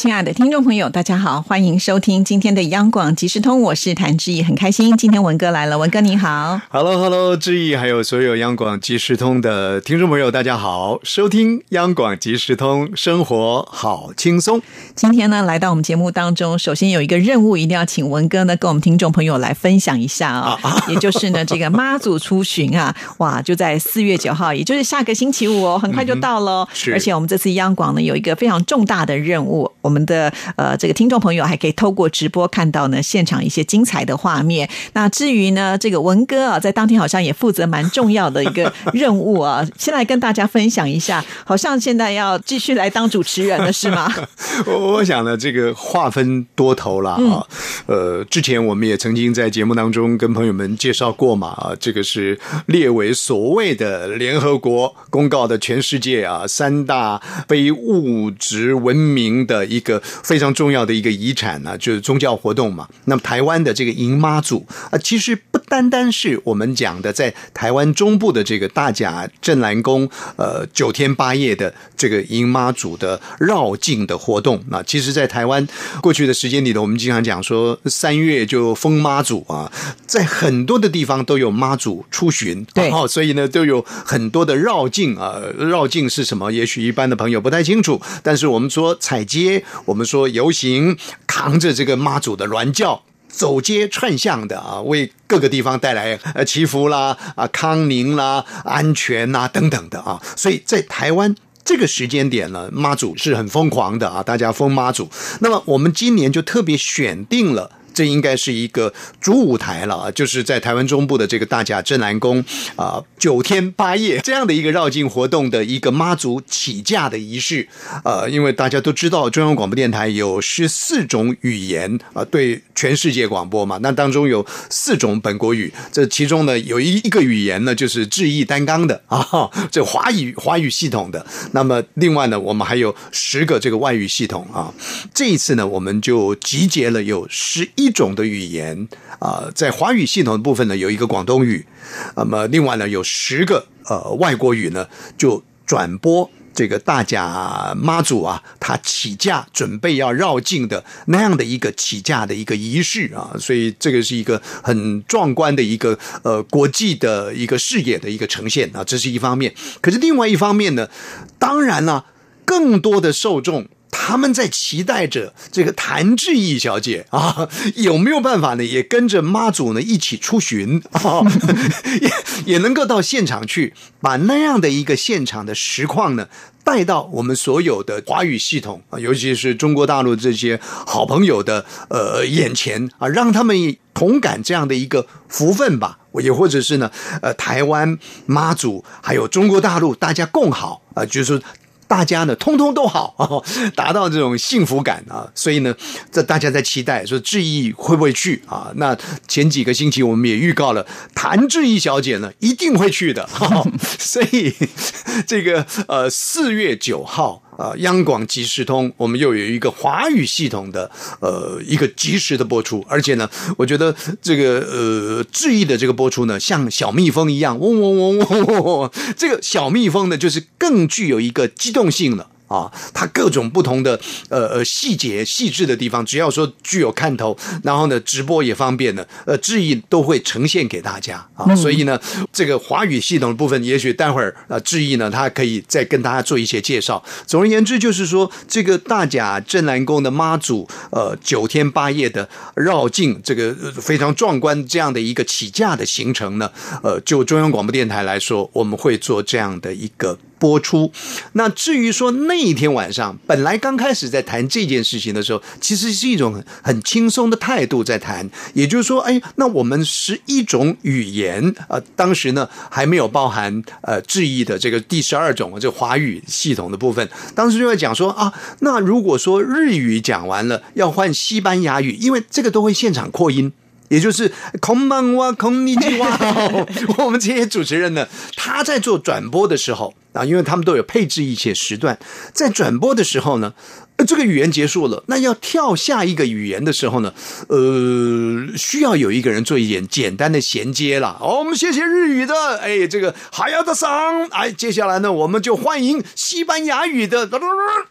亲爱的听众朋友，大家好，欢迎收听今天的央广即时通，我是谭志毅，很开心今天文哥来了，文哥你好，Hello Hello，志毅还有所有央广即时通的听众朋友，大家好，收听央广即时通，生活好轻松。今天呢，来到我们节目当中，首先有一个任务，一定要请文哥呢跟我们听众朋友来分享一下啊，也就是呢这个妈祖出巡啊，哇，就在四月九号，也就是下个星期五哦，很快就到了，是，而且我们这次央广呢有一个非常重大的任务。我们的呃，这个听众朋友还可以透过直播看到呢现场一些精彩的画面。那至于呢，这个文哥啊，在当天好像也负责蛮重要的一个任务啊，先来跟大家分享一下。好像现在要继续来当主持人了，是吗？我想呢，这个划分多头了啊。呃，之前我们也曾经在节目当中跟朋友们介绍过嘛啊，这个是列为所谓的联合国公告的全世界啊三大非物质文明的一。一个非常重要的一个遗产呢，就是宗教活动嘛。那么台湾的这个迎妈祖啊，其实不单单是我们讲的在台湾中部的这个大甲镇澜宫，呃，九天八夜的这个迎妈祖的绕境的活动。那其实，在台湾过去的时间里头，我们经常讲说三月就封妈祖啊，在很多的地方都有妈祖出巡，对，所以呢，都有很多的绕境啊。绕境是什么？也许一般的朋友不太清楚，但是我们说踩街。我们说游行，扛着这个妈祖的銮轿，走街串巷的啊，为各个地方带来呃祈福啦、啊康宁啦、安全呐等等的啊，所以在台湾这个时间点呢，妈祖是很疯狂的啊，大家封妈祖。那么我们今年就特别选定了。这应该是一个主舞台了，就是在台湾中部的这个大甲镇澜宫啊，九天八夜这样的一个绕境活动的一个妈祖起驾的仪式。呃，因为大家都知道中央广播电台有十四种语言啊，对全世界广播嘛，那当中有四种本国语，这其中呢有一一个语言呢就是志毅担纲的啊，这华语华语系统的。那么另外呢，我们还有十个这个外语系统啊。这一次呢，我们就集结了有十。一种的语言啊，在华语系统的部分呢，有一个广东语，那么另外呢，有十个呃外国语呢，就转播这个大甲妈祖啊，他起驾准备要绕境的那样的一个起驾的一个仪式啊，所以这个是一个很壮观的一个呃国际的一个视野的一个呈现啊，这是一方面。可是另外一方面呢，当然了，更多的受众。他们在期待着这个谭志毅小姐啊，有没有办法呢？也跟着妈祖呢一起出巡啊，也也能够到现场去，把那样的一个现场的实况呢带到我们所有的华语系统啊，尤其是中国大陆这些好朋友的呃眼前啊，让他们同感这样的一个福分吧。也或者是呢，呃，台湾妈祖还有中国大陆大家共好啊，就是。大家呢，通通都好啊，达到这种幸福感啊，所以呢，这大家在期待说志毅会不会去啊？那前几个星期我们也预告了，谭志毅小姐呢一定会去的，所以这个呃四月九号。啊，央广即时通，我们又有一个华语系统的呃一个及时的播出，而且呢，我觉得这个呃质疑的这个播出呢，像小蜜蜂一样，嗡嗡嗡嗡嗡，这个小蜜蜂呢，就是更具有一个机动性了。啊，它各种不同的呃呃细节细致的地方，只要说具有看头，然后呢直播也方便的，呃，质疑都会呈现给大家啊。所以呢，这个华语系统的部分，也许待会儿啊质疑呢，他可以再跟大家做一些介绍。总而言之，就是说这个大甲镇澜宫的妈祖，呃，九天八夜的绕境，这个非常壮观这样的一个起驾的行程呢，呃，就中央广播电台来说，我们会做这样的一个。播出。那至于说那一天晚上，本来刚开始在谈这件事情的时候，其实是一种很轻松的态度在谈。也就是说，哎，那我们十一种语言，呃，当时呢还没有包含呃质疑的这个第十二种这华语系统的部分。当时就在讲说啊，那如果说日语讲完了，要换西班牙语，因为这个都会现场扩音。也就是空邦哇空尼基哇，我们这些主持人呢，他在做转播的时候，啊，因为他们都有配置一些时段，在转播的时候呢。这个语言结束了，那要跳下一个语言的时候呢？呃，需要有一个人做一点简单的衔接了。哦，我们谢谢日语的，哎，这个海亚德桑，哎，接下来呢，我们就欢迎西班牙语的，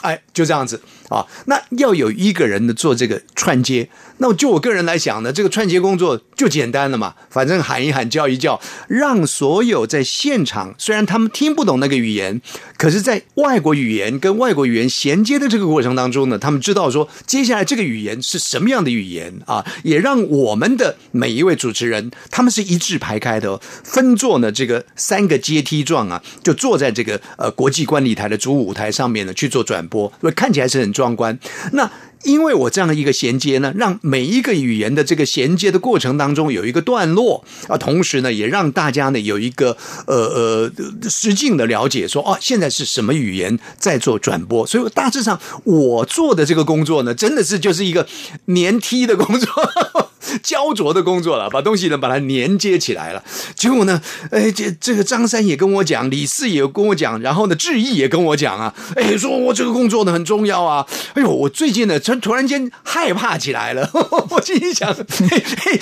哎，就这样子啊。那要有一个人的做这个串接，那就我个人来讲呢，这个串接工作就简单了嘛，反正喊一喊叫一叫，让所有在现场虽然他们听不懂那个语言，可是在外国语言跟外国语言衔接的这个过程。当中呢，他们知道说接下来这个语言是什么样的语言啊，也让我们的每一位主持人他们是一字排开的，分坐呢这个三个阶梯状啊，就坐在这个呃国际观礼台的主舞台上面呢去做转播，所以看起来是很壮观。那因为我这样的一个衔接呢，让每一个语言的这个衔接的过程当中有一个段落啊，同时呢，也让大家呢有一个呃呃实境的了解，说哦，现在是什么语言在做转播。所以大致上我做的这个工作呢，真的是就是一个粘梯的工作。焦灼的工作了，把东西呢把它连接起来了。结果呢，哎，这这个张三也跟我讲，李四也跟我讲，然后呢，志毅也跟我讲啊，哎，说我这个工作呢很重要啊。哎呦，我最近呢，突突然间害怕起来了。我心想，嘿嘿，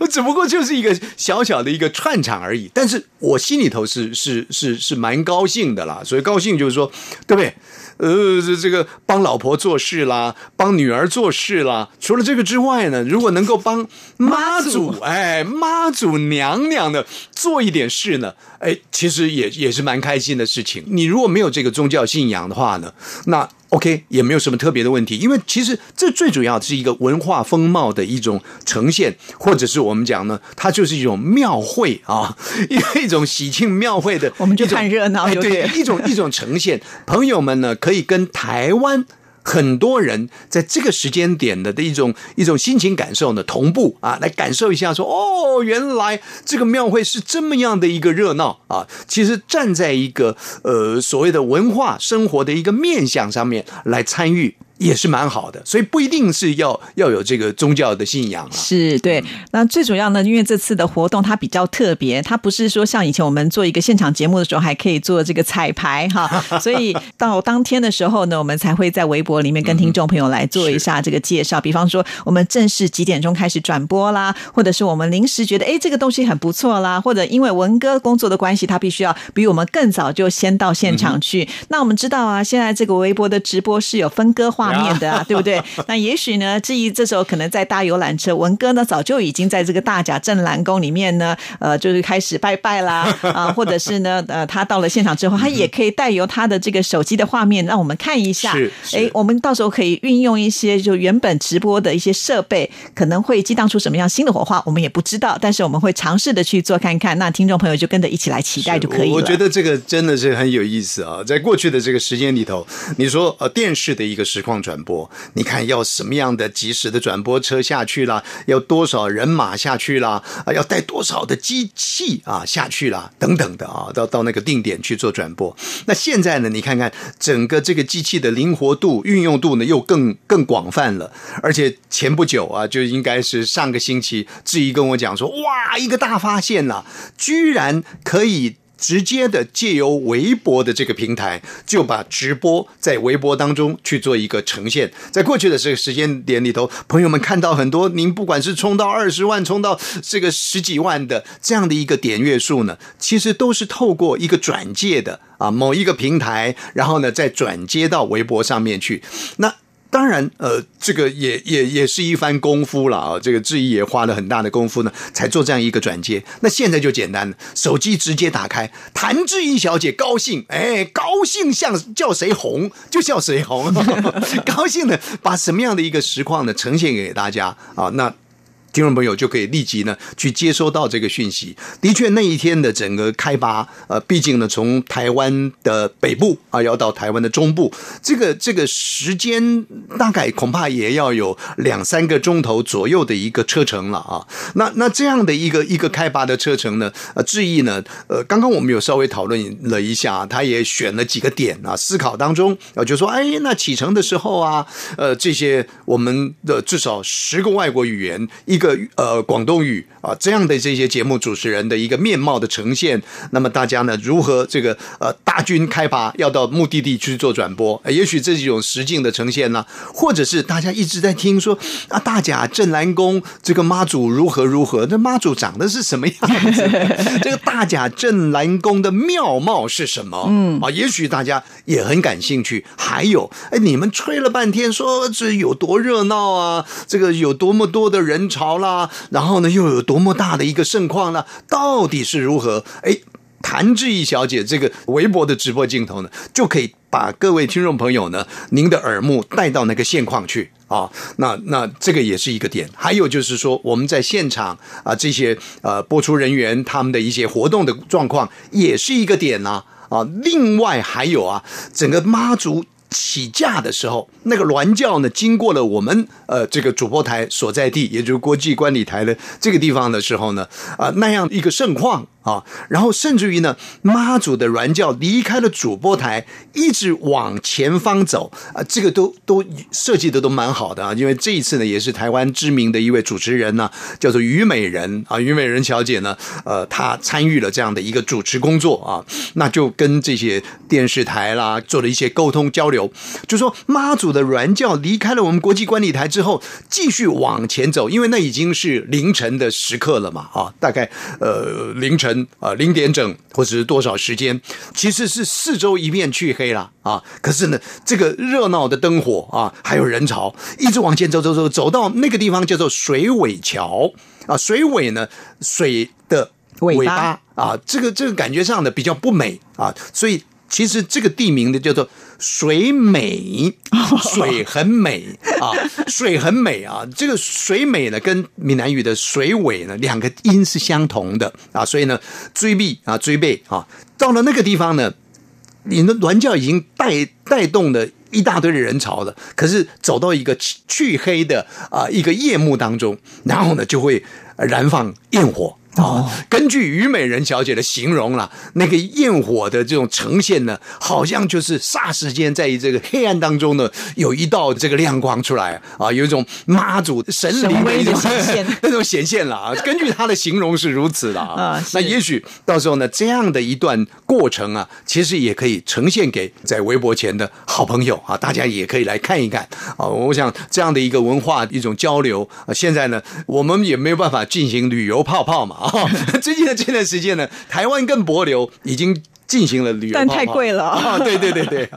我只不过就是一个小小的一个串场而已，但是我心里头是是是是蛮高兴的啦。所以高兴就是说，对不对？呃，这这个帮老婆做事啦，帮女儿做事啦。除了这个之外呢，如果能够帮妈祖，哎，妈祖娘娘的做一点事呢，哎，其实也也是蛮开心的事情。你如果没有这个宗教信仰的话呢，那。OK，也没有什么特别的问题，因为其实这最主要是一个文化风貌的一种呈现，或者是我们讲呢，它就是一种庙会啊，一 一种喜庆庙会的，我们就看热闹，对，一种一种呈现。朋友们呢，可以跟台湾。很多人在这个时间点的的一种一种心情感受呢，同步啊，来感受一下，说哦，原来这个庙会是这么样的一个热闹啊。其实站在一个呃所谓的文化生活的一个面向上面来参与。也是蛮好的，所以不一定是要要有这个宗教的信仰啊。是对，那最主要呢，因为这次的活动它比较特别，它不是说像以前我们做一个现场节目的时候还可以做这个彩排哈，所以到当天的时候呢，我们才会在微博里面跟听众朋友来做一下这个介绍。比方说，我们正式几点钟开始转播啦，或者是我们临时觉得哎这个东西很不错啦，或者因为文哥工作的关系，他必须要比我们更早就先到现场去。那我们知道啊，现在这个微博的直播是有分割化。面的啊，对不对？那也许呢，至于这时候可能在搭游览车，文哥呢早就已经在这个大甲镇澜宫里面呢，呃，就是开始拜拜啦 啊，或者是呢，呃，他到了现场之后，他也可以带由他的这个手机的画面，让我们看一下。是，哎，我们到时候可以运用一些就原本直播的一些设备，可能会激荡出什么样新的火花，我们也不知道。但是我们会尝试的去做看看，那听众朋友就跟着一起来期待就可以了。我觉得这个真的是很有意思啊，在过去的这个时间里头，你说呃电视的一个实况转播。你看要什么样的及时的转播车下去啦？要多少人马下去啦？啊，要带多少的机器啊下去啦？等等的啊，到到那个定点去做转播。那现在呢？你看看整个这个机器的灵活度、运用度呢，又更更广泛了。而且前不久啊，就应该是上个星期，志毅跟我讲说，哇，一个大发现呐，居然可以。直接的借由微博的这个平台，就把直播在微博当中去做一个呈现。在过去的这个时间点里头，朋友们看到很多，您不管是冲到二十万，冲到这个十几万的这样的一个点阅数呢，其实都是透过一个转借的啊某一个平台，然后呢再转接到微博上面去。那当然，呃，这个也也也是一番功夫了啊！这个志毅也花了很大的功夫呢，才做这样一个转接。那现在就简单了，手机直接打开，谭志毅小姐高兴，哎，高兴像叫谁红就叫谁红，高兴的把什么样的一个实况呢呈现给大家啊？那。听众朋友就可以立即呢去接收到这个讯息。的确，那一天的整个开拔，呃，毕竟呢从台湾的北部啊要到台湾的中部，这个这个时间大概恐怕也要有两三个钟头左右的一个车程了啊。那那这样的一个一个开拔的车程呢，呃，志毅呢，呃，刚刚我们有稍微讨论了一下，他也选了几个点啊，思考当中啊，就说，哎，那启程的时候啊，呃，这些我们的至少十个外国语言一。个呃广东语啊这样的这些节目主持人的一个面貌的呈现，那么大家呢如何这个呃大军开拔要到目的地去做转播？也许这是一种实境的呈现呢，或者是大家一直在听说啊大甲镇澜宫这个妈祖如何如何，那妈祖长得是什么样子？这个大甲镇澜宫的庙貌是什么？嗯啊，也许大家也很感兴趣。还有，哎，你们吹了半天说这有多热闹啊，这个有多么多的人潮好啦，然后呢又有多么大的一个盛况呢？到底是如何？哎。谭志毅小姐这个微博的直播镜头呢，就可以把各位听众朋友呢，您的耳目带到那个现况去啊。那那这个也是一个点。还有就是说，我们在现场啊，这些呃播出人员他们的一些活动的状况，也是一个点呐啊。另外还有啊，整个妈祖。起驾的时候，那个銮轿呢，经过了我们呃这个主播台所在地，也就是国际观礼台的这个地方的时候呢，啊那样一个盛况啊，然后甚至于呢，妈祖的銮轿离开了主播台，一直往前方走啊，这个都都设计的都蛮好的啊，因为这一次呢，也是台湾知名的一位主持人呢，叫做虞美人啊，虞美人小姐呢，呃，她参与了这样的一个主持工作啊，那就跟这些电视台啦做了一些沟通交流。就说妈祖的銮轿离开了我们国际观礼台之后，继续往前走，因为那已经是凌晨的时刻了嘛，啊，大概呃凌晨啊零点整或者是多少时间，其实是四周一片黢黑了啊，可是呢，这个热闹的灯火啊，还有人潮，一直往前走走走，走到那个地方叫做水尾桥啊，水尾呢，水的尾巴啊，这个这个感觉上的比较不美啊，所以。其实这个地名的叫做水美，水很美啊，水很美啊。这个水美呢，跟闽南语的水尾呢，两个音是相同的啊。所以呢，追避啊，追背啊，到了那个地方呢，你的銮轿已经带带动了一大堆的人潮了。可是走到一个黢黑的啊一个夜幕当中，然后呢，就会燃放焰火。哦，根据虞美人小姐的形容了，那个焰火的这种呈现呢，好像就是霎时间在这个黑暗当中呢，有一道这个亮光出来啊，有一种妈祖神灵的一种显现，那种显现了啊。根据她的形容是如此的 啊，那也许到时候呢，这样的一段过程啊，其实也可以呈现给在微博前的好朋友啊，大家也可以来看一看啊。我想这样的一个文化一种交流啊，现在呢，我们也没有办法进行旅游泡泡嘛。啊，最近的这段时间呢，台湾跟博流已经进行了旅游，但太贵了啊！对对对对，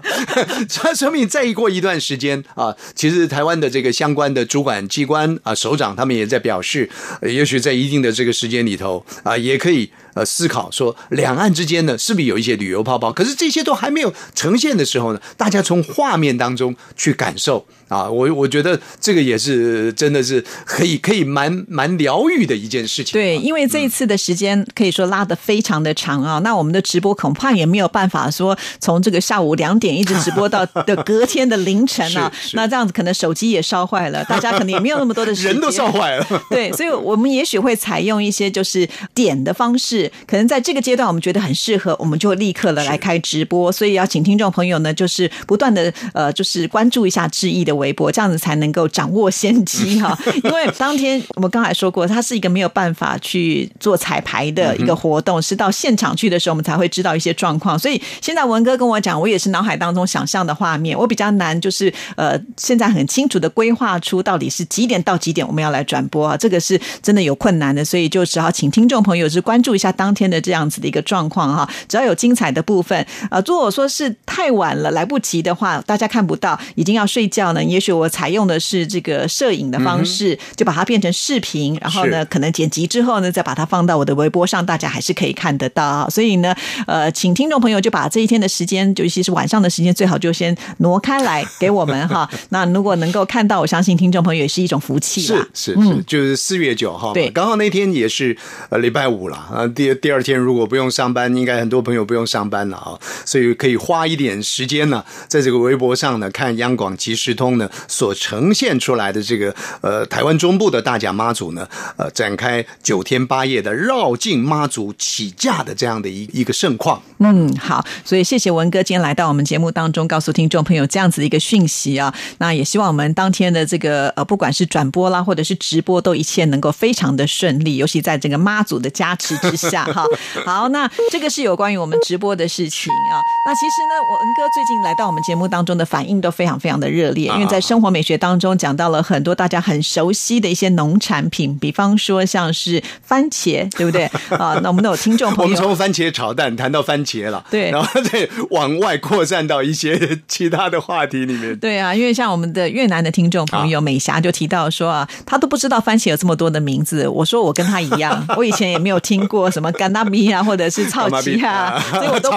他 说明再过一段时间啊，其实台湾的这个相关的主管机关啊，首长他们也在表示，也许在一定的这个时间里头啊，也可以呃思考说，两岸之间呢，是不是有一些旅游泡泡？可是这些都还没有呈现的时候呢，大家从画面当中去感受。啊，我我觉得这个也是真的是可以可以蛮蛮疗愈的一件事情。对，因为这一次的时间可以说拉的非常的长啊，那我们的直播恐怕也没有办法说从这个下午两点一直直播到的隔天的凌晨啊，那这样子可能手机也烧坏了，大家可能也没有那么多的人都烧坏了。对，所以我们也许会采用一些就是点的方式，可能在这个阶段我们觉得很适合，我们就立刻的来开直播。所以要请听众朋友呢，就是不断的呃，就是关注一下志毅的。微博这样子才能够掌握先机哈，因为当天我们刚才说过，它是一个没有办法去做彩排的一个活动，是到现场去的时候，我们才会知道一些状况。所以现在文哥跟我讲，我也是脑海当中想象的画面，我比较难就是呃，现在很清楚的规划出到底是几点到几点我们要来转播啊，这个是真的有困难的，所以就只好请听众朋友是关注一下当天的这样子的一个状况哈。只要有精彩的部分啊，如果说是太晚了来不及的话，大家看不到，已经要睡觉呢。也许我采用的是这个摄影的方式，就把它变成视频，然后呢，可能剪辑之后呢，再把它放到我的微博上，大家还是可以看得到。所以呢，呃，请听众朋友就把这一天的时间，尤其是晚上的时间，最好就先挪开来给我们哈。那如果能够看到，我相信听众朋友也是一种福气是是是，就是四月九号，对，刚好那天也是呃礼拜五了啊。第第二天如果不用上班，应该很多朋友不用上班了啊，所以可以花一点时间呢，在这个微博上呢，看央广即时通呢所呈现出来的这个呃台湾中部的大甲妈祖呢，呃展开九天八夜的绕境妈祖起驾的这样的一一个盛况。嗯，好，所以谢谢文哥今天来到我们节目当中，告诉听众朋友这样子的一个讯息啊。那也希望我们当天的这个呃，不管是转播啦，或者是直播，都一切能够非常的顺利，尤其在这个妈祖的加持之下哈。好，那这个是有关于我们直播的事情啊。那其实呢，我文哥最近来到我们节目当中的反应都非常非常的热烈，因为在生活美学当中讲到了很多大家很熟悉的一些农产品，比方说像是番茄，对不对啊？那我们都有听众朋友，我们从番茄炒蛋谈到番茄了，对，然后再往外扩散到一些其他的话题里面。对啊，因为像我们的越南的听众朋友美霞就提到说啊，他都不知道番茄有这么多的名字。我说我跟他一样，我以前也没有听过什么甘纳米啊，或者是草奇啊，所以我都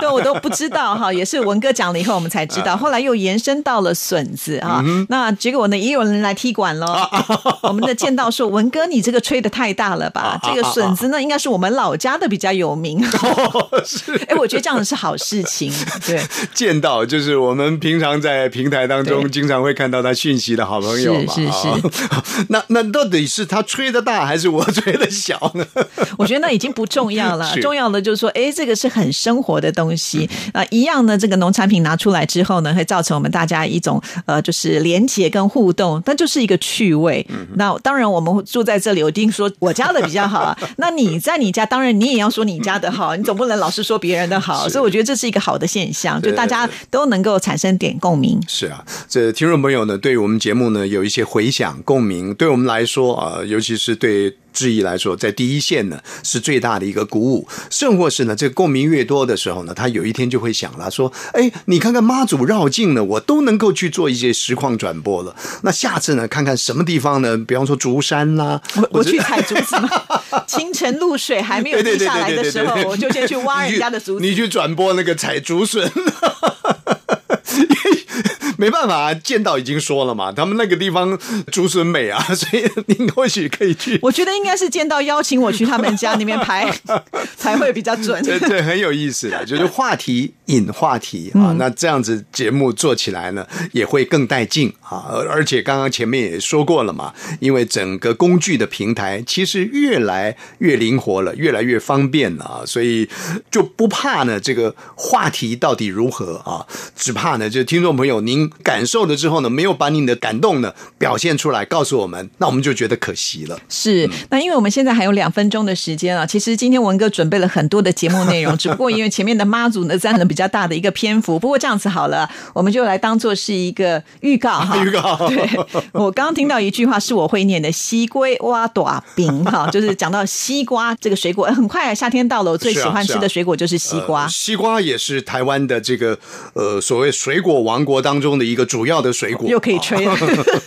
对我都不知道哈。也是文哥讲了以后，我们才知道。后来又延伸到了笋子啊，那结果呢，也有人来踢馆喽。我们的剑道说，文哥你这个吹的太大了吧？这个笋子呢，应该是我们老家的比较有名。是，哎，我觉得这样是好事情。对，见到就是我们平常在平台当中经常会看到他讯息的好朋友嘛。是是是。那那到底是他吹的大还是我吹的小呢？我觉得那已经不重要了，重要的就是说，哎，这个是很生活的东西啊。一样呢，这个农产品拿出来之后呢，会造成我们大家一种呃，就是连接跟互动，但就是一个趣味。那当然，我们住在这里，我一定说我家的比较好啊。那你在你家，当然你也要说你家的好，你总不能老是说别人的好。所以我觉得这是一个好的现象，就大家都能够产生点共鸣。是啊，这听众朋友呢，对于我们节目呢有一些回响共鸣，对我们来说啊，尤其是对。质疑来说，在第一线呢是最大的一个鼓舞，甚或是呢，这个共鸣越多的时候呢，他有一天就会想了，说：“哎，你看看妈祖绕境呢，我都能够去做一些实况转播了。那下次呢，看看什么地方呢？比方说竹山啦，我我去采竹子，清晨露水还没有滴下来的时候，我就先去挖人家的竹子，你去转播那个采竹笋。” 没办法，见到已经说了嘛，他们那个地方竹笋美啊，所以您或许可以去。我觉得应该是见到邀请我去他们家里面拍才会比较准。对对，很有意思的，就是话题引话题啊，那这样子节目做起来呢，也会更带劲啊。而且刚刚前面也说过了嘛，因为整个工具的平台其实越来越灵活了，越来越方便了啊，所以就不怕呢这个话题到底如何啊，只怕呢就听众朋友您。感受了之后呢，没有把你的感动呢表现出来，告诉我们，那我们就觉得可惜了。是，那因为我们现在还有两分钟的时间啊，其实今天文哥准备了很多的节目内容，只不过因为前面的妈祖呢占了比较大的一个篇幅。不过这样子好了，我们就来当做是一个预告哈。预告。对，我刚刚听到一句话是我会念的：西龟挖短饼哈，就是讲到西瓜这个水果。很快夏天到了，我最喜欢吃的水果就是西瓜。西瓜也是台湾的这个呃所谓水果王国当中。的一个主要的水果又可以吹了。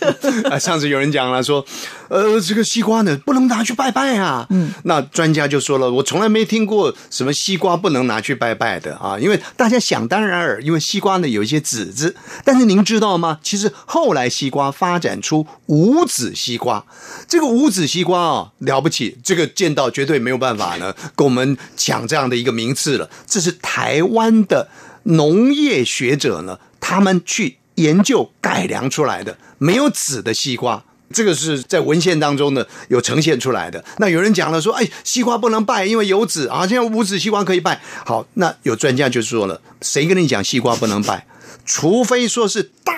上次有人讲了说，呃，这个西瓜呢不能拿去拜拜啊。嗯，那专家就说了，我从来没听过什么西瓜不能拿去拜拜的啊，因为大家想当然尔，因为西瓜呢有一些籽子。但是您知道吗？其实后来西瓜发展出无籽西瓜，这个无籽西瓜啊了不起，这个见到绝对没有办法呢跟我们抢这样的一个名次了。这是台湾的农业学者呢。他们去研究改良出来的没有籽的西瓜，这个是在文献当中呢有呈现出来的。那有人讲了说，哎，西瓜不能拜，因为有籽啊，现在无籽西瓜可以拜。好，那有专家就说了，谁跟你讲西瓜不能拜？除非说是大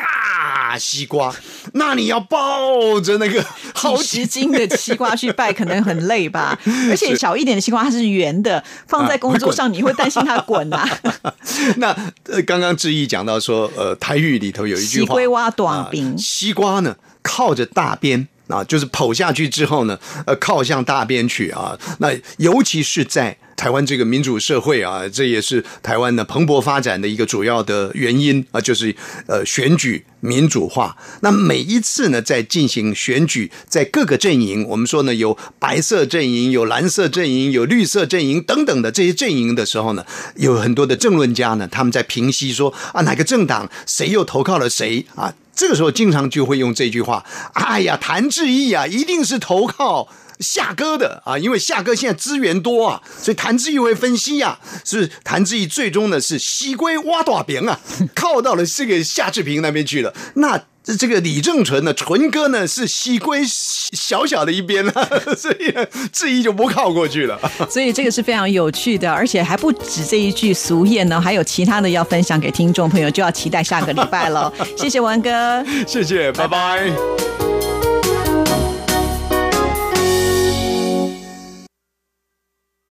西瓜，那你要抱着那个 好几斤的西瓜去拜，可能很累吧。而且小一点的西瓜它是圆的，放在工作上你会担心它滚啊。那呃，刚刚志毅讲到说，呃，台语里头有一句话，西瓜短柄，西瓜呢靠着大边啊，就是剖下去之后呢，呃，靠向大边去啊。那尤其是在台湾这个民主社会啊，这也是台湾的蓬勃发展的一个主要的原因啊，就是呃选举民主化。那每一次呢，在进行选举，在各个阵营，我们说呢，有白色阵营、有蓝色阵营、有绿色阵营等等的这些阵营的时候呢，有很多的政论家呢，他们在评析说啊，哪个政党谁又投靠了谁啊？这个时候经常就会用这句话：“哎呀，谭志毅啊，一定是投靠。”夏哥的啊，因为夏哥现在资源多啊，所以谭志毅会分析啊，是谭志毅最终呢是西归挖大饼啊，靠到了这个夏志平那边去了。那这这个李正淳呢，淳哥呢是西归小小的一边了，所以质疑就不靠过去了。所以这个是非常有趣的，而且还不止这一句俗谚呢，还有其他的要分享给听众朋友，就要期待下个礼拜了。谢谢文哥，谢谢，拜拜。